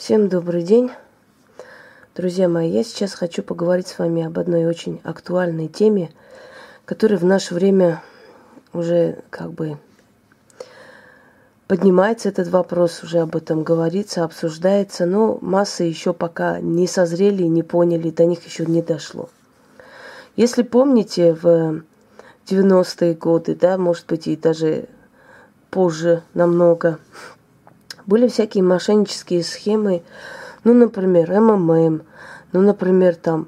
Всем добрый день. Друзья мои, я сейчас хочу поговорить с вами об одной очень актуальной теме, которая в наше время уже как бы поднимается этот вопрос, уже об этом говорится, обсуждается, но массы еще пока не созрели, не поняли, до них еще не дошло. Если помните, в 90-е годы, да, может быть, и даже позже намного, были всякие мошеннические схемы, ну, например, МММ, ну, например, там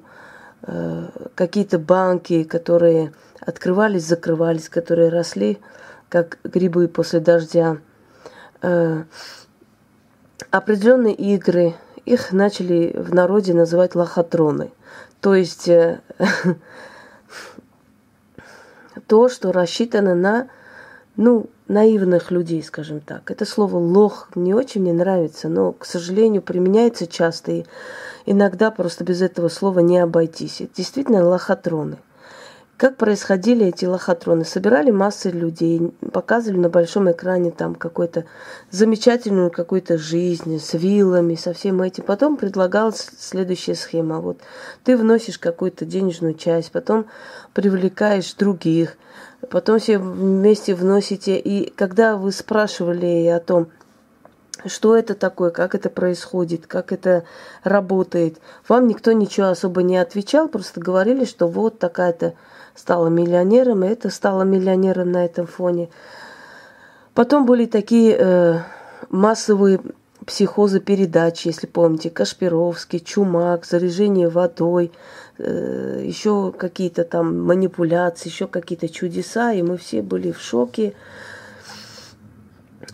э, какие-то банки, которые открывались, закрывались, которые росли, как грибы после дождя. Э, определенные игры, их начали в народе называть лохотроны. То есть э, то, что рассчитано на, ну, наивных людей, скажем так. Это слово «лох» не очень мне нравится, но, к сожалению, применяется часто, и иногда просто без этого слова не обойтись. Это действительно лохотроны. Как происходили эти лохотроны? Собирали массы людей, показывали на большом экране там какую-то замечательную какую-то жизнь с виллами, со всем этим. Потом предлагалась следующая схема. Вот ты вносишь какую-то денежную часть, потом привлекаешь других – потом все вместе вносите. И когда вы спрашивали о том, что это такое, как это происходит, как это работает, вам никто ничего особо не отвечал, просто говорили, что вот такая-то стала миллионером, и это стала миллионером на этом фоне. Потом были такие э, массовые психозы передач, если помните, Кашпировский, Чумак, заряжение водой, э, еще какие-то там манипуляции, еще какие-то чудеса, и мы все были в шоке.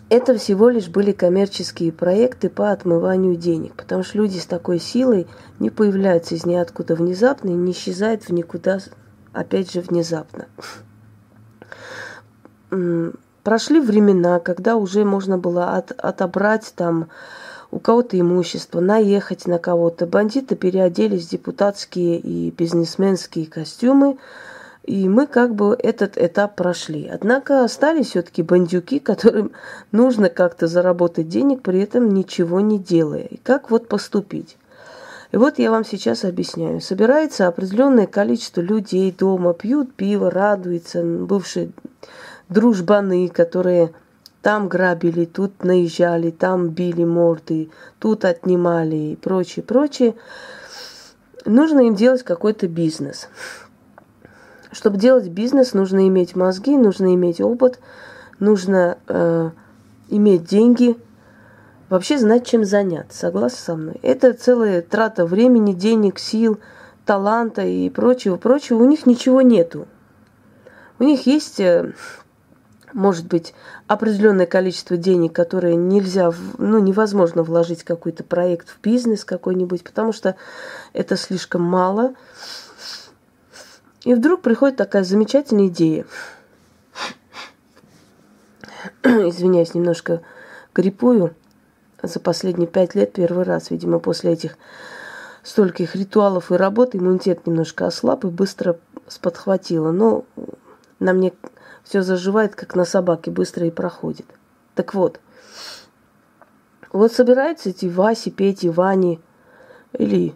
Это всего лишь были коммерческие проекты по отмыванию денег, потому что люди с такой силой не появляются из ниоткуда внезапно и не исчезают в никуда, опять же, внезапно. Прошли времена, когда уже можно было от, отобрать там у кого-то имущество, наехать на кого-то. Бандиты переоделись в депутатские и бизнесменские костюмы, и мы как бы этот этап прошли. Однако остались все-таки бандюки, которым нужно как-то заработать денег, при этом ничего не делая. И как вот поступить? И вот я вам сейчас объясняю. Собирается определенное количество людей дома, пьют пиво, радуются, бывшие дружбаны, которые там грабили, тут наезжали, там били морды, тут отнимали и прочее, прочее. Нужно им делать какой-то бизнес. Чтобы делать бизнес, нужно иметь мозги, нужно иметь опыт, нужно э, иметь деньги, вообще знать, чем заняться. Согласны со мной? Это целая трата времени, денег, сил, таланта и прочего, прочего. У них ничего нету. У них есть э, может быть, определенное количество денег, которые нельзя, ну, невозможно вложить какой-то проект, в бизнес какой-нибудь, потому что это слишком мало. И вдруг приходит такая замечательная идея. Извиняюсь, немножко гриппую. За последние пять лет первый раз, видимо, после этих стольких ритуалов и работы иммунитет немножко ослаб и быстро сподхватило. Но на мне все заживает, как на собаке, быстро и проходит. Так вот, вот собираются эти Васи, Пети, Вани или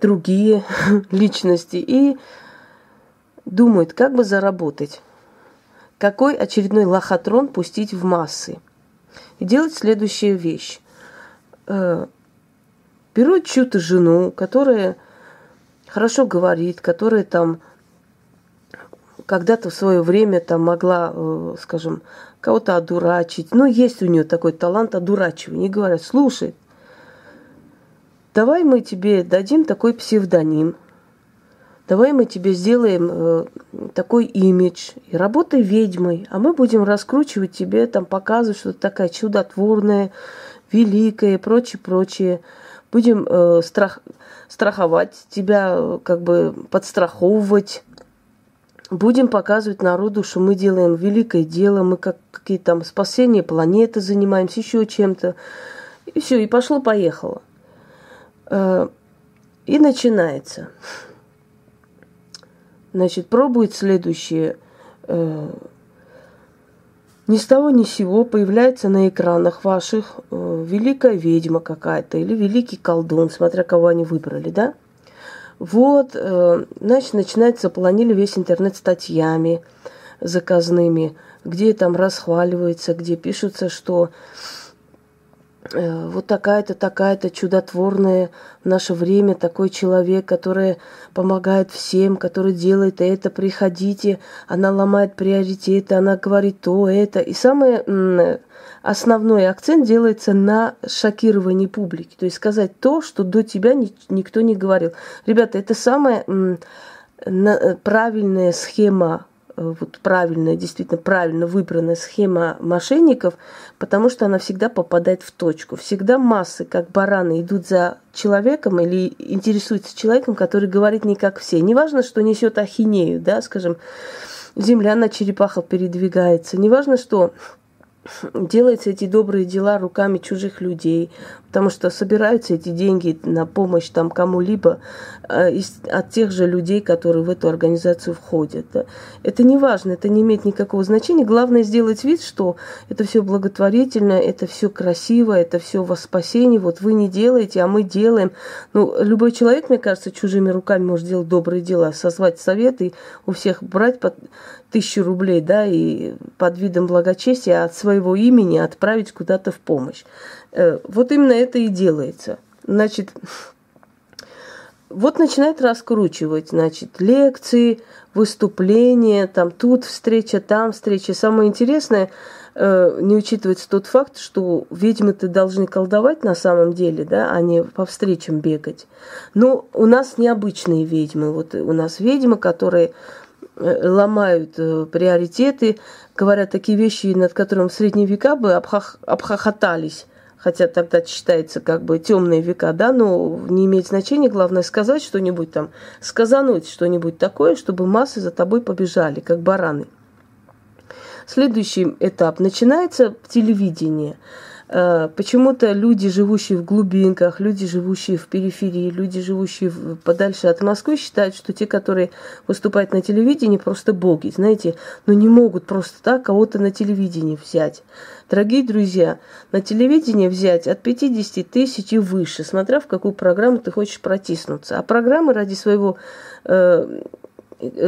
другие личности и думают, как бы заработать, какой очередной лохотрон пустить в массы. И делать следующую вещь. Э, берут чью-то жену, которая хорошо говорит, которая там когда-то в свое время там могла, э, скажем, кого-то одурачить. Ну, есть у нее такой талант одурачивания. И говорят, слушай, давай мы тебе дадим такой псевдоним, давай мы тебе сделаем э, такой имидж, и работай ведьмой, а мы будем раскручивать тебе, там, показывать, что ты такая чудотворная, великая, прочее, прочее. Будем э, страх, страховать тебя, э, как бы подстраховывать будем показывать народу, что мы делаем великое дело, мы как какие там спасения планеты занимаемся, еще чем-то. И все, и пошло-поехало. Э, и начинается. Значит, пробует следующее. Э, ни с того ни с сего появляется на экранах ваших э, великая ведьма какая-то или великий колдун, смотря кого они выбрали, да? Вот, э, значит, начинается, заполонили весь интернет статьями заказными, где там расхваливается, где пишутся, что Э, вот такая-то, такая-то чудотворная в наше время, такой человек, который помогает всем, который делает это, приходите, она ломает приоритеты, она говорит то, это. И самый основной акцент делается на шокировании публики, то есть сказать то, что до тебя никто не говорил. Ребята, это самая правильная схема Э, вот правильная, действительно правильно выбранная схема мошенников, потому что она всегда попадает в точку. Всегда массы, как бараны, идут за человеком или интересуются человеком, который говорит не как все. Неважно, что несет ахинею, да, скажем, земля на черепахах передвигается. Неважно, что делаются эти добрые дела руками чужих людей, потому что собираются эти деньги на помощь там кому-либо э, от тех же людей, которые в эту организацию входят. Да. Это не важно, это не имеет никакого значения. Главное сделать вид, что это все благотворительно, это все красиво, это все во спасение. Вот вы не делаете, а мы делаем. Ну, любой человек, мне кажется, чужими руками может делать добрые дела, созвать советы, у всех брать под тысячу рублей, да, и под видом благочестия от своего имени отправить куда-то в помощь. Э, вот именно это и делается. Значит, вот начинает раскручивать, значит, лекции, выступления, там тут встреча, там встреча. Самое интересное, э, не учитывается тот факт, что ведьмы-то должны колдовать на самом деле, да, а не по встречам бегать. Но у нас необычные ведьмы. Вот у нас ведьмы, которые ломают э, приоритеты, говорят такие вещи, над которыми в средние века бы обхах, обхохотались. Хотя тогда считается как бы темные века, да, но не имеет значения. Главное сказать что-нибудь там, сказануть что-нибудь такое, чтобы массы за тобой побежали, как бараны. Следующий этап начинается телевидение. Э, почему-то люди, живущие в глубинках, люди, живущие в периферии, люди, живущие подальше от Москвы, считают, что те, которые выступают на телевидении, просто боги, знаете, но не могут просто так кого-то на телевидении взять. Дорогие друзья, на телевидении взять от 50 тысяч и выше, смотря в какую программу ты хочешь протиснуться. А программы ради своего э, Э,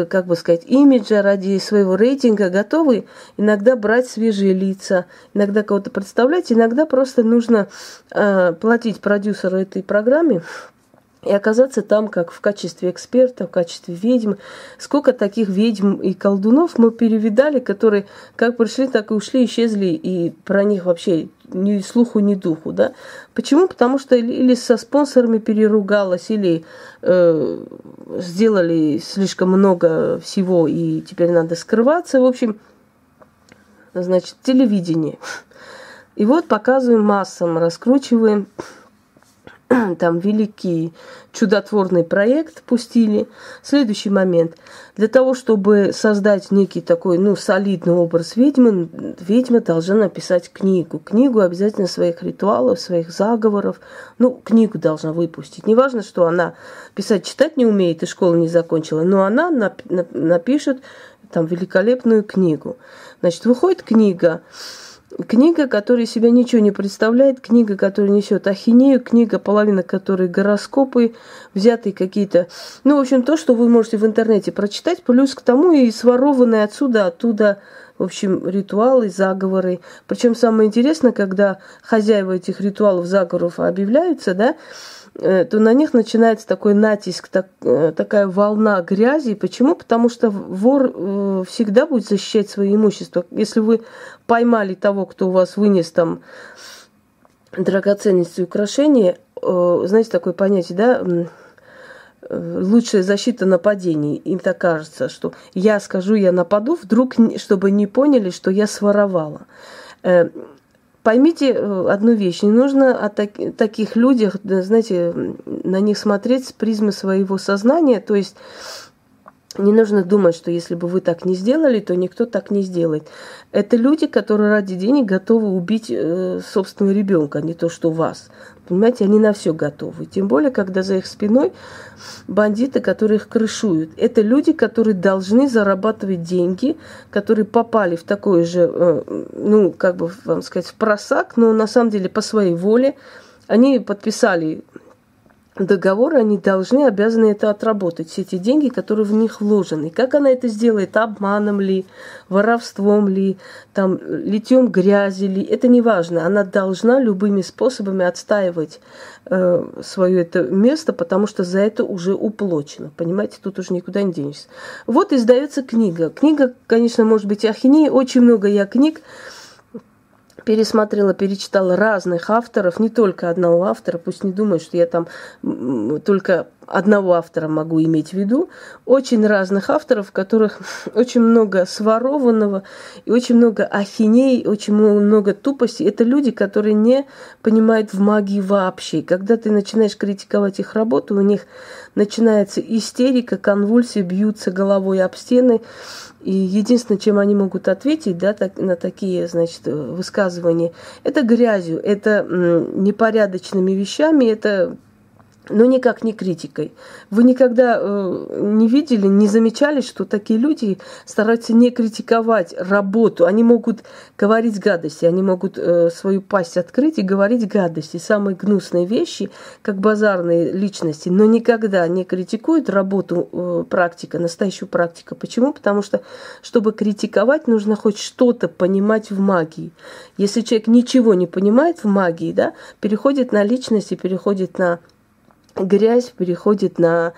как бы сказать, имиджа, ради своего рейтинга готовы иногда брать свежие лица, иногда кого-то представлять, иногда просто нужно э, платить продюсеру этой программе и оказаться там как в качестве эксперта, в качестве ведьм. Сколько таких ведьм и колдунов мы перевидали, которые как пришли, так и ушли, исчезли, и про них вообще ни слуху, ни духу, да. Почему? Потому что или со спонсорами переругалась, или э, сделали слишком много всего, и теперь надо скрываться. В общем, значит, телевидение. И вот показываем массам, раскручиваем там великий чудотворный проект пустили. Следующий момент. Для того, чтобы создать некий такой, ну, солидный образ ведьмы, ведьма должна написать книгу. Книгу обязательно своих ритуалов, своих заговоров. Ну, книгу должна выпустить. Неважно, что она писать, читать не умеет и школу не закончила, но она напишет там великолепную книгу. Значит, выходит книга, Книга, которая себя ничего не представляет, книга, которая несет ахинею, книга, половина которой гороскопы, взятые какие-то... Ну, в общем, то, что вы можете в интернете прочитать, плюс к тому и сворованные отсюда, оттуда, в общем, ритуалы, заговоры. Причем самое интересное, когда хозяева этих ритуалов, заговоров объявляются, да, то на них начинается такой натиск, так, э, такая волна грязи. Почему? Потому что вор э, всегда будет защищать свое имущество. Если вы поймали того, кто у вас вынес там драгоценности и украшения, знаете, такое понятие, да, лучшая защита нападений. Им так кажется, что я скажу, я нападу, вдруг, чтобы не поняли, что я своровала. Поймите э, одну вещь, не нужно о так, таких людях, знаете, на них смотреть с призмы своего сознания, то есть не нужно думать, что если бы вы так не сделали, то никто так не сделает. Это люди, которые ради денег готовы убить э, собственного ребенка, а не то, что вас. Понимаете, они на все готовы. Тем более, когда за их спиной бандиты, которые их крышуют. Это люди, которые должны зарабатывать деньги, которые попали в такой же, э, ну, как бы вам сказать, в просак, но на самом деле по своей воле. Они подписали договор, они должны, обязаны это отработать, все эти деньги, которые в них вложены. Как она это сделает, обманом ли, воровством ли, там, литьем грязи ли, это не важно. Она должна любыми способами отстаивать э, свое это место, потому что за это уже уплочено. Понимаете, тут уже никуда не денешься. Вот издается книга. Книга, конечно, может быть ахинея. Очень много я книг пересмотрела, перечитала разных авторов, не только одного автора, пусть не думают, что я там только одного автора могу иметь в виду, очень разных авторов, в которых очень много сворованного и очень много ахиней, очень много тупости. Это люди, которые не понимают в магии вообще. Когда ты начинаешь критиковать их работу, у них начинается истерика, конвульсии, бьются головой об стены, и единственное, чем они могут ответить да, так, на такие значит, высказывания, это грязью, это непорядочными вещами, это но никак не критикой. Вы никогда э, не видели, не замечали, что такие люди стараются не критиковать работу. Они могут говорить гадости, они могут э, свою пасть открыть и говорить гадости, самые гнусные вещи, как базарные личности, но никогда не критикуют работу э, практика, настоящую практику. Почему? Потому что, чтобы критиковать, нужно хоть что-то понимать в магии. Если человек ничего не понимает в магии, да, переходит на личность и переходит на грязь переходит на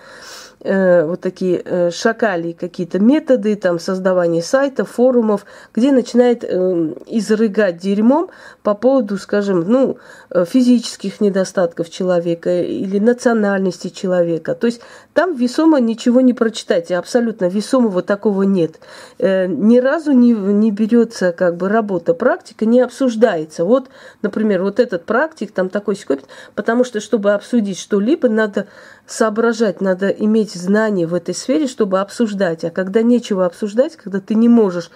э, вот такие э, шакали какие-то методы, там создавания сайтов, форумов, где начинает э, изрыгать дерьмом по поводу, скажем, ну, э, физических недостатков человека или национальности человека. То есть там весомо ничего не прочитайте, абсолютно весомого такого нет. Ни разу не, не берется как бы работа, практика не обсуждается. Вот, например, вот этот практик, там такой секой, потому что, чтобы обсудить что-либо, надо соображать, надо иметь знания в этой сфере, чтобы обсуждать. А когда нечего обсуждать, когда ты не можешь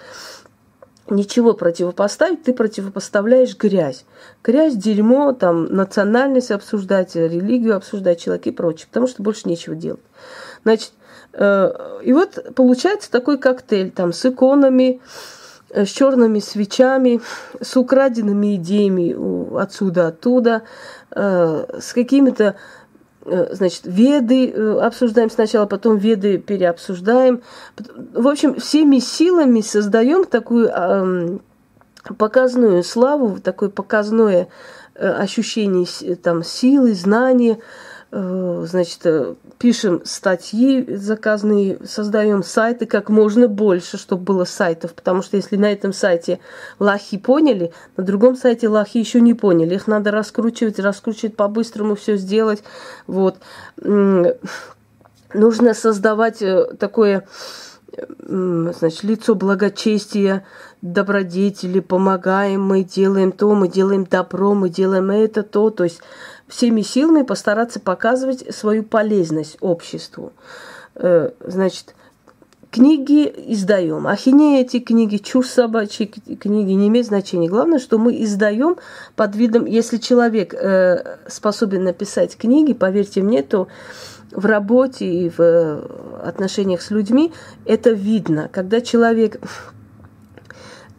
ничего противопоставить, ты противопоставляешь грязь. Грязь, дерьмо, там, национальность обсуждать, религию обсуждать, человек и прочее, потому что больше нечего делать. Значит, э, и вот получается такой коктейль там с иконами, э, с черными свечами, с украденными идеями отсюда, оттуда, э, с какими-то значит, веды э, обсуждаем сначала, потом веды переобсуждаем. В общем, всеми силами создаем такую показную славу, такое показное э, ощущение там, силы, знания, Э, значит, э, пишем статьи заказные, создаем сайты как можно больше, чтобы было сайтов, потому что если на этом сайте лохи поняли, на другом сайте лохи еще не поняли, их надо раскручивать, раскручивать по-быстрому, все сделать, вот. Нужно создавать э, такое, значит, лицо благочестия, добродетели, помогаем, мы делаем то, мы делаем добро, мы делаем это, то, то есть всеми силами постараться показывать свою полезность обществу. Э, значит, книги издаем. Ахинея эти книги, чушь собачьи книги не имеет значения. Главное, что мы издаем под видом, если человек э, способен написать книги, поверьте мне, то в работе и в отношениях с людьми это видно. Когда человек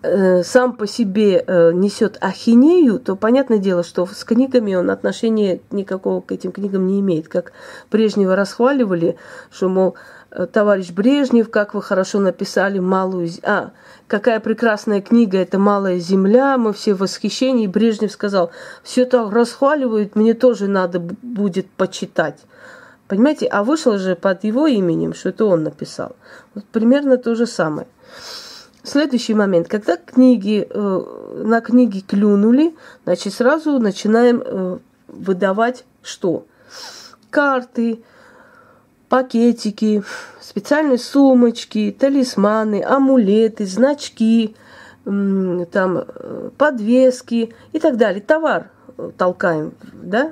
Э, сам по себе э, несет ахинею, то понятное дело, что с книгами он отношения никакого к этим книгам не имеет. Как Брежнева расхваливали, что, мол, э, товарищ Брежнев, как вы хорошо написали малую... А, какая прекрасная книга, это «Малая земля», мы все в восхищении. Брежнев сказал, все так расхваливают, мне тоже надо будет почитать. Понимаете, а вышло же под его именем, что это он написал. Вот примерно то же самое. Следующий момент. Когда книги, э, на книги клюнули, значит, сразу начинаем э, выдавать что? Карты, пакетики, специальные сумочки, талисманы, амулеты, значки, там, э, подвески и так далее. Товар толкаем, да?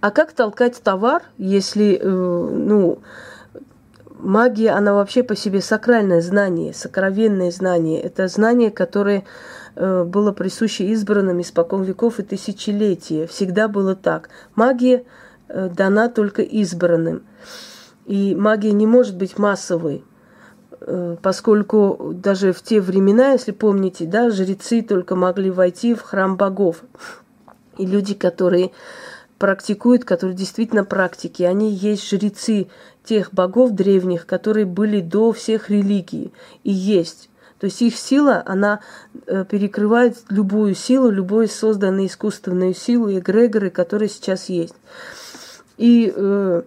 А как толкать товар, если, ну, магия, она вообще по себе сакральное знание, сокровенное знание. Это знание, которое э, было присуще избранным испокон веков и тысячелетия. Всегда было так. Магия э, дана только избранным. И магия не может быть массовой, э, поскольку даже в те времена, если помните, да, жрецы только могли войти в храм богов. И люди, которые практикуют, которые действительно практики, они есть жрецы тех богов древних, которые были до всех религий и есть. То есть их сила, она э, перекрывает любую силу, любую созданную искусственную силу, эгрегоры, которые сейчас есть. И э,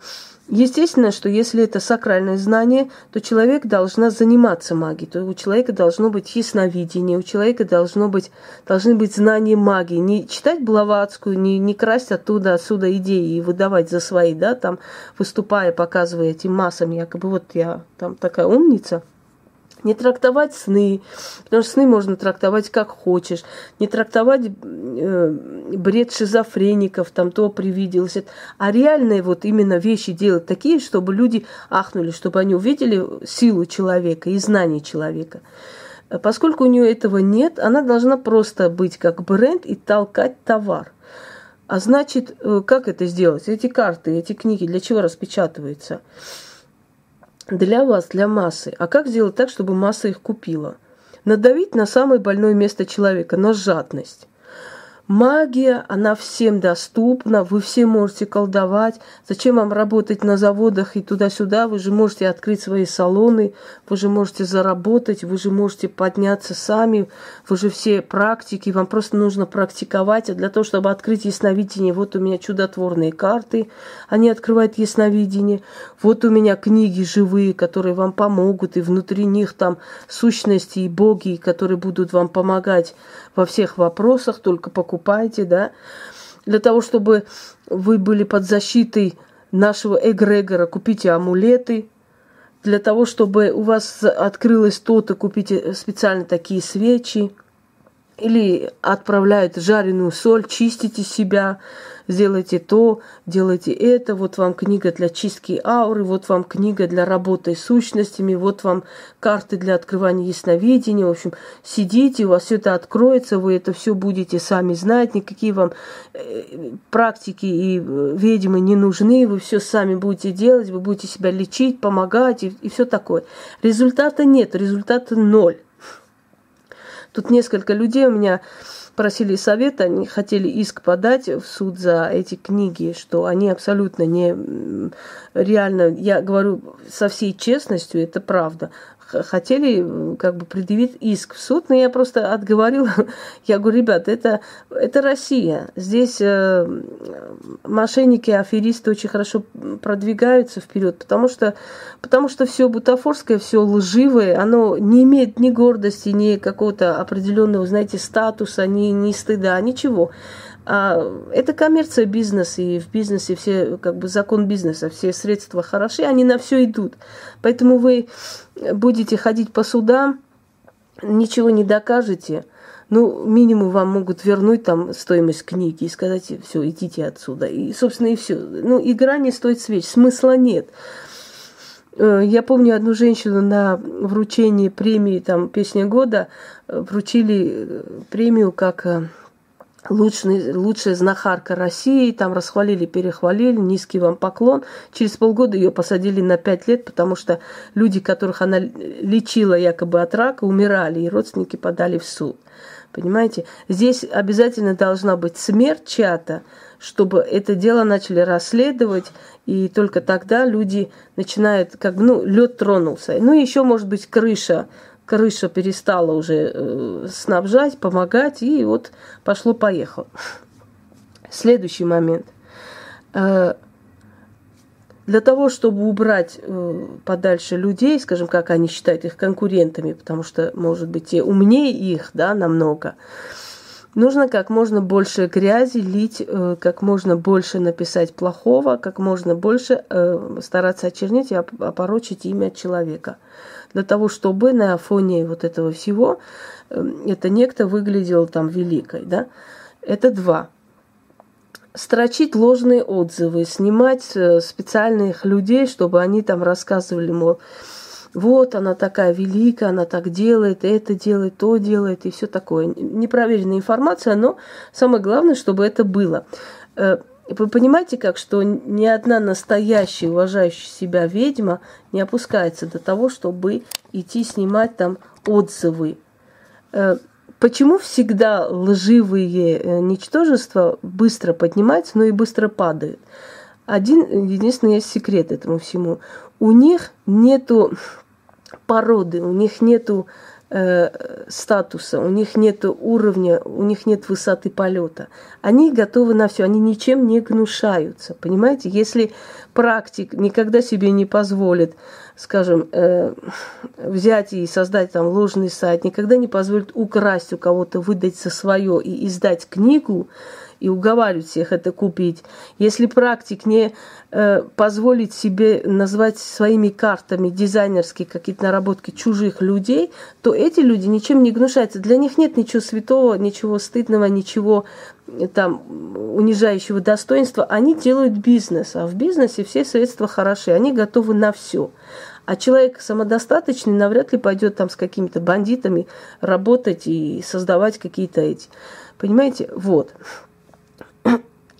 Естественно, что если это сакральное знание, то человек должна заниматься магией, то у человека должно быть ясновидение, у человека должно быть, должны быть знания магии. Не читать Блаватскую, не, не красть оттуда, отсюда идеи и выдавать за свои, да, там, выступая, показывая этим массам, якобы вот я там такая умница – не трактовать сны, потому что сны можно трактовать как хочешь. Не трактовать э, бред шизофреников, там то привиделось. А реальные вот именно вещи делать такие, чтобы люди ахнули, чтобы они увидели силу человека и знание человека. Поскольку у нее этого нет, она должна просто быть как бренд и толкать товар. А значит, э, как это сделать? Эти карты, эти книги для чего распечатываются? Для вас, для массы. А как сделать так, чтобы масса их купила? Надавить на самое больное место человека, на жадность. Магия, она всем доступна, вы все можете колдовать. Зачем вам работать на заводах и туда-сюда? Вы же можете открыть свои салоны, вы же можете заработать, вы же можете подняться сами, вы же все практики, вам просто нужно практиковать. А для того, чтобы открыть ясновидение, вот у меня чудотворные карты, они открывают ясновидение. Вот у меня книги живые, которые вам помогут, и внутри них там сущности и боги, которые будут вам помогать во всех вопросах, только покупайте, да, для того, чтобы вы были под защитой нашего эгрегора, купите амулеты, для того, чтобы у вас открылось то-то, купите специально такие свечи, или отправляют жареную соль, чистите себя, сделайте то, делайте это, вот вам книга для чистки ауры, вот вам книга для работы с сущностями, вот вам карты для открывания ясновидения. В общем, сидите, у вас все это откроется, вы это все будете сами знать, никакие вам э, практики и э, ведьмы не нужны, вы все сами будете делать, вы будете себя лечить, помогать и, и все такое. Результата нет, результата ноль. Тут несколько людей у меня просили совета, они хотели иск подать в суд за эти книги, что они абсолютно не реально, я говорю со всей честностью, это правда, хотели как бы предъявить иск в суд, но я просто отговорила. Я говорю, ребят, это, это Россия. Здесь э, мошенники, аферисты очень хорошо продвигаются вперед, потому что, потому что все бутафорское, все лживое, оно не имеет ни гордости, ни какого-то определенного, знаете, статуса, ни, ни стыда, ничего. А это коммерция, бизнес, и в бизнесе все, как бы закон бизнеса, все средства хороши, они на все идут. Поэтому вы будете ходить по судам, ничего не докажете, ну, минимум вам могут вернуть там стоимость книги и сказать, все, идите отсюда. И, собственно, и все. Ну, игра не стоит свеч, смысла нет. Э, я помню одну женщину на вручении премии, там, «Песня года», э, вручили э, премию как лучший, лучшая знахарка России, там расхвалили, перехвалили, низкий вам поклон. Через полгода ее посадили на пять лет, потому что люди, которых она лечила якобы от рака, умирали, и родственники подали в суд. Понимаете? Здесь обязательно должна быть смерть чья-то, чтобы это дело начали расследовать, и только тогда люди начинают, как бы, ну, лед тронулся. Ну, еще, может быть, крыша крыша перестала уже э, снабжать, помогать, и вот пошло-поехало. Следующий момент. Э, для того, чтобы убрать э, подальше людей, скажем, как они считают их конкурентами, потому что, может быть, те умнее их, да, намного, нужно как можно больше грязи лить, э, как можно больше написать плохого, как можно больше э, стараться очернить и опорочить имя человека для того, чтобы на фоне вот этого всего эм, это некто выглядел там великой, да. Это два. строчить ложные отзывы, снимать э, специальных людей, чтобы они там рассказывали, мол, вот она такая великая, она так делает, это делает, то делает и все такое. Непроверенная информация, но самое главное, чтобы это было. Э, вы понимаете, как, что ни одна настоящая, уважающая себя ведьма не опускается до того, чтобы идти снимать там отзывы. Э, почему всегда лживые э, ничтожества быстро поднимаются, но и быстро падают? Один единственный есть секрет этому всему. У них нету породы, у них нету э, статуса, у них нет уровня, у них нет высоты полета. Они готовы на все, они ничем не гнушаются. Понимаете, если практик никогда себе не позволит, скажем, э, взять и создать там ложный сайт, никогда не позволит украсть у кого-то, выдать за свое и издать книгу, и уговаривать всех это купить. Если практик не э, позволит себе назвать своими картами дизайнерские какие-то наработки чужих людей, то эти люди ничем не гнушаются. Для них нет ничего святого, ничего стыдного, ничего э, там унижающего достоинства. Они делают бизнес, а в бизнесе все средства хороши, они готовы на все. А человек самодостаточный навряд ли пойдет там с какими-то бандитами работать и создавать какие-то эти. Понимаете? Вот.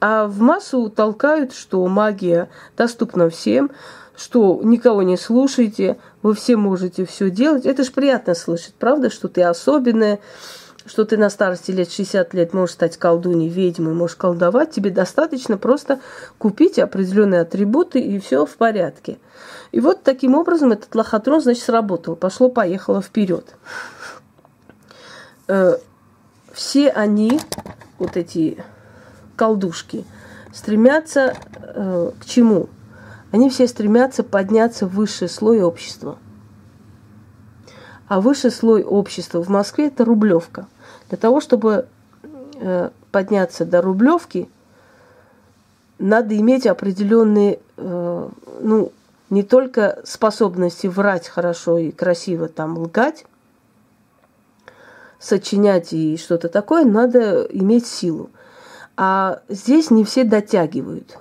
А в массу толкают, что магия доступна всем, что никого не слушайте, вы все можете все делать. Это же приятно слышать, правда, что ты особенная, что ты на старости лет 60 лет можешь стать колдуней, ведьмой, можешь колдовать. Тебе достаточно просто купить определенные атрибуты, и все в порядке. И вот таким образом этот лохотрон, значит, сработал. Пошло-поехало вперед. Э, все они, вот эти колдушки, стремятся э, к чему? Они все стремятся подняться в высший слой общества. А высший слой общества в Москве это рублевка. Для того, чтобы э, подняться до рублевки, надо иметь определенные, э, ну, не только способности врать хорошо и красиво там лгать, сочинять и что-то такое, надо иметь силу. А здесь не все дотягивают.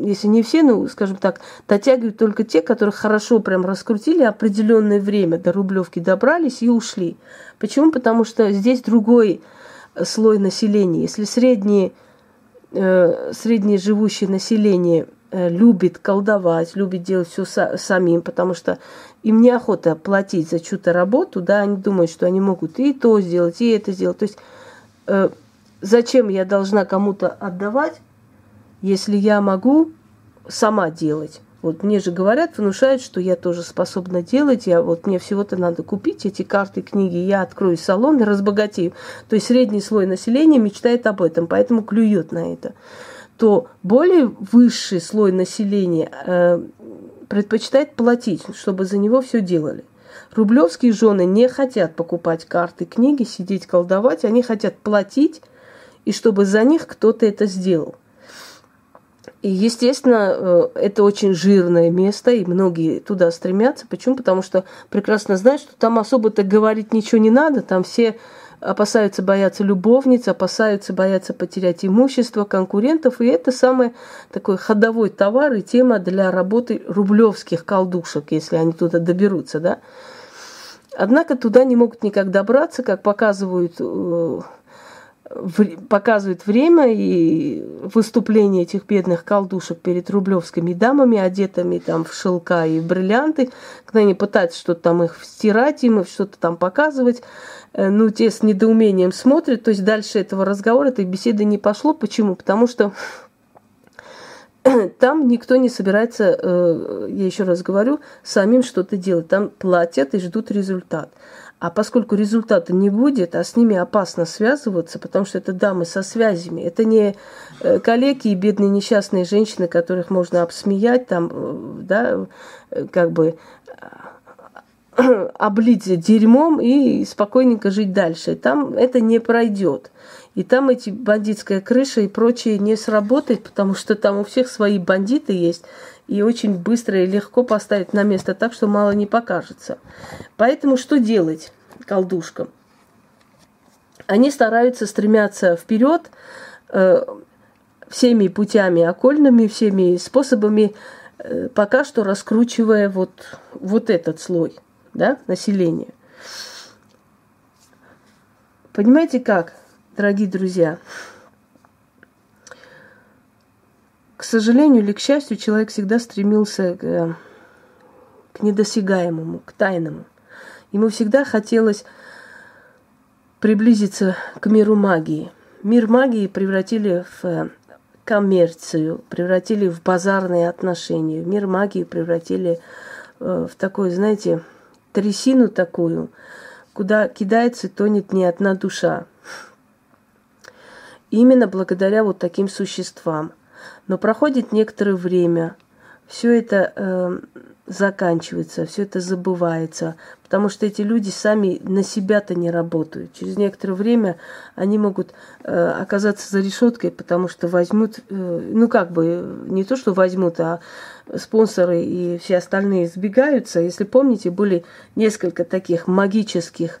Если не все, ну, скажем так, дотягивают только те, которые хорошо прям раскрутили определенное время, до Рублевки добрались и ушли. Почему? Потому что здесь другой слой населения. Если среднее, э, среднее живущее население э, любит колдовать, любит делать все са- самим, потому что им неохота платить за чью-то работу, да, они думают, что они могут и то сделать, и это сделать. То есть э, зачем я должна кому-то отдавать, если я могу сама делать? Вот мне же говорят, внушают, что я тоже способна делать, я вот мне всего-то надо купить эти карты, книги, я открою салон разбогатею. То есть средний слой населения мечтает об этом, поэтому клюет на это. То более высший слой населения э, предпочитает платить, чтобы за него все делали. Рублевские жены не хотят покупать карты, книги, сидеть колдовать, они хотят платить и чтобы за них кто-то это сделал. И, естественно, э, это очень жирное место, и многие туда стремятся. Почему? Потому что прекрасно знают, что там особо-то говорить ничего не надо, там все опасаются, боятся любовниц, опасаются, боятся потерять имущество конкурентов, и это самый такой ходовой товар и тема для работы рублевских колдушек, если они туда доберутся, да. Однако туда не могут никак добраться, как показывают э, показывает время и выступление этих бедных колдушек перед рублевскими дамами, одетыми там в шелка и бриллианты, когда они пытаются что-то там их стирать, им что-то там показывать, э, ну, те с недоумением смотрят, то есть дальше этого разговора, этой беседы не пошло. Почему? Потому что там никто не собирается, э, я еще раз говорю, самим что-то делать. Там платят и ждут результат. А поскольку результата не будет, а с ними опасно связываться, потому что это дамы со связями, это не э, коллеги и бедные несчастные женщины, которых можно обсмеять, там, э, да, э, как бы облить дерьмом и спокойненько жить дальше. Там это не пройдет. И там эти бандитская крыша и прочее не сработает, потому что там у всех свои бандиты есть и очень быстро и легко поставить на место так, что мало не покажется. Поэтому что делать колдушкам? Они стараются стремятся вперед, э, всеми путями окольными, всеми способами, э, пока что раскручивая вот, вот этот слой да, населения. Понимаете как, дорогие друзья? К сожалению или к счастью, человек всегда стремился к, к недосягаемому, к тайному. Ему всегда хотелось приблизиться к миру магии. Мир магии превратили в коммерцию, превратили в базарные отношения. Мир магии превратили э, в такой, знаете, трясину такую, куда кидается и тонет не одна душа. Именно благодаря вот таким существам. Но проходит некоторое время, все это э, заканчивается, все это забывается, потому что эти люди сами на себя-то не работают. Через некоторое время они могут э, оказаться за решеткой, потому что возьмут, э, ну как бы, не то что возьмут, а спонсоры и все остальные сбегаются. Если помните, были несколько таких магических э,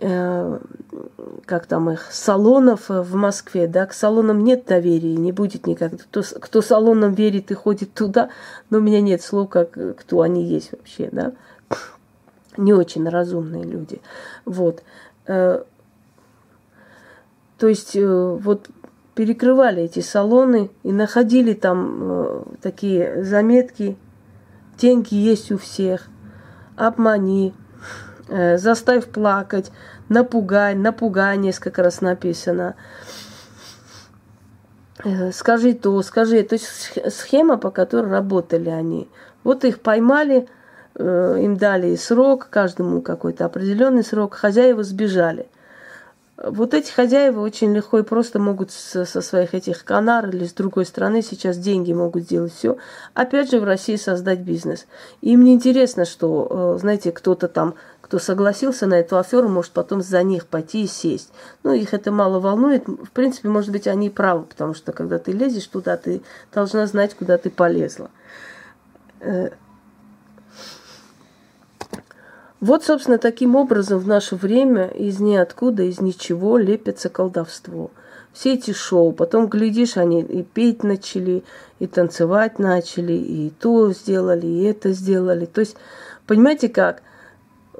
как там их, салонов в Москве, да, к салонам нет доверия, не будет никогда. Кто, кто салонам верит и ходит туда, но у меня нет слов, как кто они есть вообще, да. Не очень разумные люди. Вот. Э, то есть э, вот перекрывали эти салоны и находили там э, такие заметки. Деньги есть у всех. Обмани, э, заставь плакать, напугай, напугай несколько раз написано. Э, скажи то, скажи. То есть схема, по которой работали они. Вот их поймали, э, им дали срок, каждому какой-то определенный срок, хозяева сбежали – вот эти хозяева очень легко и просто могут со, своих этих канар или с другой стороны сейчас деньги могут сделать все. Опять же в России создать бизнес. И мне интересно, что, э, знаете, кто-то там, кто согласился на эту аферу, может потом за них пойти и сесть. Ну, их это мало волнует. В принципе, может быть, они правы, потому что когда ты лезешь туда, ты должна знать, куда ты полезла. Э, вот, собственно, таким образом в наше время из ниоткуда, из ничего лепится колдовство. Все эти шоу, потом, глядишь, они и петь начали, и танцевать начали, и то сделали, и это сделали. То есть, понимаете как?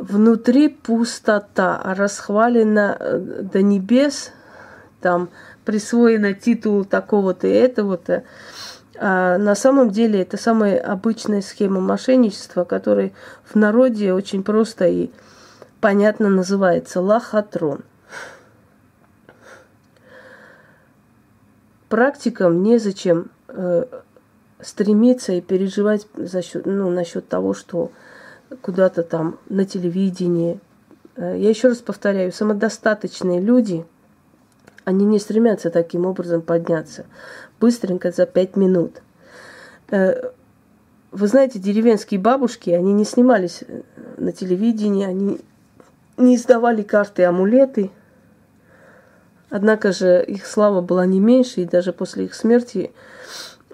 Внутри пустота, расхвалена э, до небес, там присвоено титул такого-то и этого-то. А на самом деле это самая обычная схема мошенничества, которая в народе очень просто и понятно называется лохотрон. Практикам незачем э, стремиться и переживать за счет, ну, насчет того, что куда-то там на телевидении. Э, я еще раз повторяю, самодостаточные люди, они не стремятся таким образом подняться быстренько за пять минут. Э, вы знаете, деревенские бабушки, они не снимались э, на телевидении, они не издавали карты амулеты. Однако же их слава была не меньше, и даже после их смерти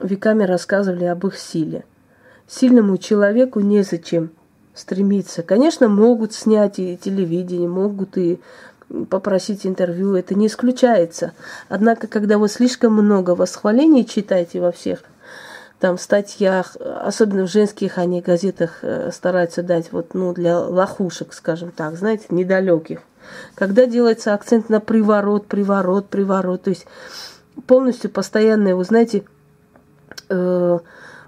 веками рассказывали об их силе. Сильному человеку незачем стремиться. Конечно, могут снять и телевидение, могут и попросить интервью, это не исключается. Однако, когда вы слишком много восхвалений читаете во всех там статьях, особенно в женских они газетах э, стараются дать вот, ну, для лохушек, скажем так, знаете, недалеких. Когда делается акцент на приворот, приворот, приворот, то есть полностью постоянное, вы знаете, э,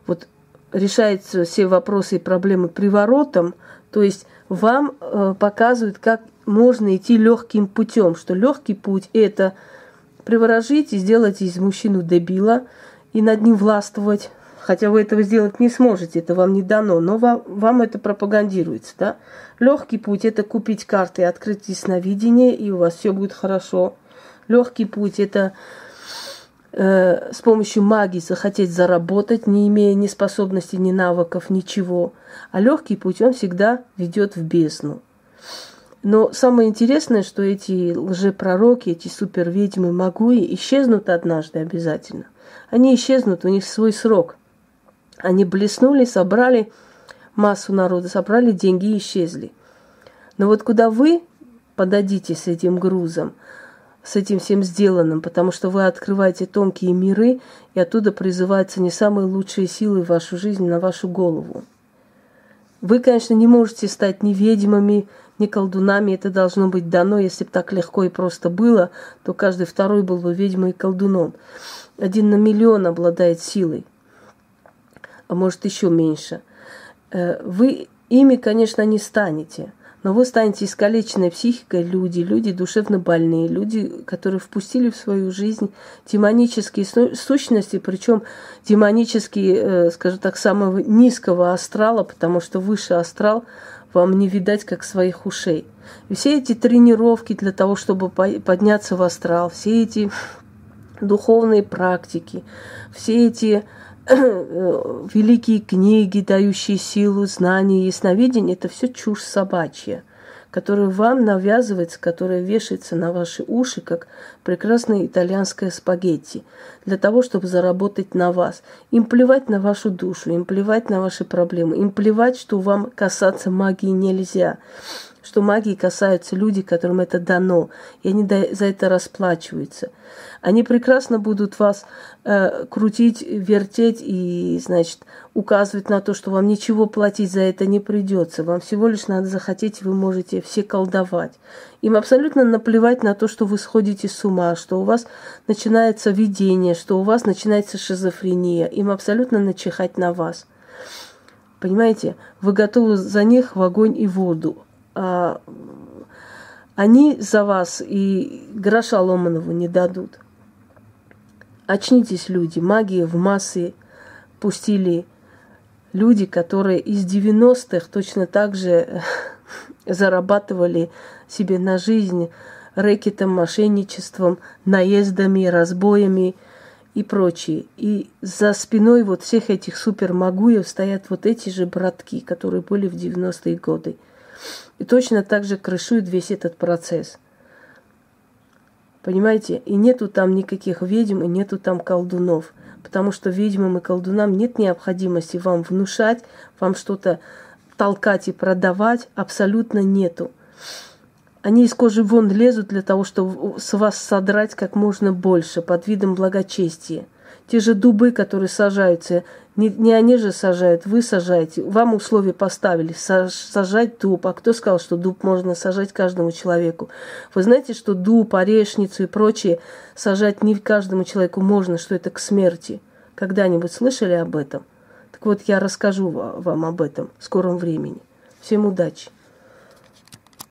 вот решаются все вопросы и проблемы приворотом, то есть вам э, показывают, как можно идти легким путем, что легкий путь это приворожить и сделать из мужчину дебила и над ним властвовать. Хотя вы этого сделать не сможете, это вам не дано, но вам, вам это пропагандируется, да? Легкий путь это купить карты, открыть ясновидение, и у вас все будет хорошо. Легкий путь это э, с помощью магии захотеть заработать, не имея ни способностей, ни навыков, ничего. А легкий путь он всегда ведет в бездну. Но самое интересное, что эти лжепророки, эти суперведьмы, магуи исчезнут однажды обязательно. Они исчезнут, у них свой срок. Они блеснули, собрали массу народа, собрали деньги и исчезли. Но вот куда вы подадите с этим грузом, с этим всем сделанным, потому что вы открываете тонкие миры, и оттуда призываются не самые лучшие силы в вашу жизнь, на вашу голову. Вы, конечно, не можете стать ни ведьмами, ни колдунами, это должно быть дано. Если бы так легко и просто было, то каждый второй был бы ведьмой и колдуном. Один на миллион обладает силой, а может еще меньше. Э, вы ими, конечно, не станете – но вы станете искалеченной психикой люди, люди душевно больные, люди, которые впустили в свою жизнь демонические сущности, причем демонические, э, скажем так, самого низкого астрала, потому что выше астрал вам не видать, как своих ушей. И все эти тренировки для того, чтобы подняться в астрал, все эти духовные практики, все эти великие книги, дающие силу, знания, ясновидение, это все чушь собачья, которая вам навязывается, которая вешается на ваши уши, как прекрасная итальянская спагетти, для того, чтобы заработать на вас. Им плевать на вашу душу, им плевать на ваши проблемы, им плевать, что вам касаться магии нельзя что магии касаются люди, которым это дано, и они за это расплачиваются. Они прекрасно будут вас э, крутить, вертеть и, значит, указывать на то, что вам ничего платить за это не придется. Вам всего лишь надо захотеть, вы можете все колдовать. Им абсолютно наплевать на то, что вы сходите с ума, что у вас начинается видение, что у вас начинается шизофрения. Им абсолютно начихать на вас. Понимаете, вы готовы за них в огонь и воду. А, они за вас и гроша ломаного не дадут. Очнитесь, люди. Магия в массы пустили люди, которые из 90-х точно так же зарабатывали себе на жизнь рэкетом, мошенничеством, наездами, разбоями и прочее. И за спиной вот всех этих супермагуев стоят вот эти же братки, которые были в 90-е годы. И точно так же крышует весь этот процесс. Понимаете? И нету там никаких ведьм, и нету там колдунов. Потому что ведьмам и колдунам нет необходимости вам внушать, вам что-то толкать и продавать. Абсолютно нету. Они из кожи вон лезут для того, чтобы с вас содрать как можно больше под видом благочестия. Те же дубы, которые сажаются, не, не они же сажают, вы сажаете. Вам условия поставили сажать дуб. А кто сказал, что дуб можно сажать каждому человеку? Вы знаете, что дуб, орешницу и прочее сажать не каждому человеку можно, что это к смерти. Когда-нибудь слышали об этом? Так вот, я расскажу вам об этом в скором времени. Всем удачи!